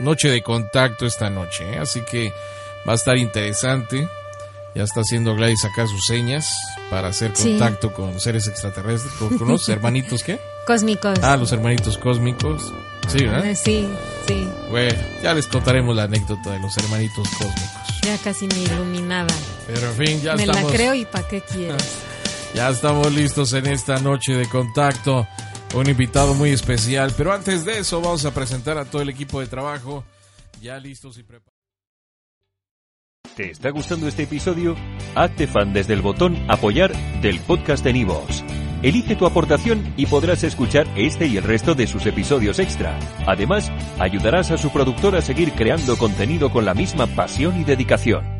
noche de contacto esta noche, ¿eh? así que va a estar interesante. Ya está haciendo Gladys acá sus señas para hacer Sí. contacto con seres extraterrestres, con, con los hermanitos, ¿qué? Cósmicos. Ah, los hermanitos cósmicos. Sí, ¿verdad? Eh, Sí, sí. Bueno, ya les contaremos la anécdota de los hermanitos cósmicos. Ya casi me iluminaba. Pero en fin, ya me estamos, la creo y ¿para qué quieres? ya estamos listos en esta noche de contacto. Un invitado muy especial, pero antes de eso vamos a presentar a todo el equipo de trabajo ya listos y preparados. ¿Te está gustando este episodio? Hazte fan desde el botón Apoyar del podcast de Nivos. Elige tu aportación y podrás escuchar este y el resto de sus episodios extra. Además, ayudarás a su productor a seguir creando contenido con la misma pasión y dedicación.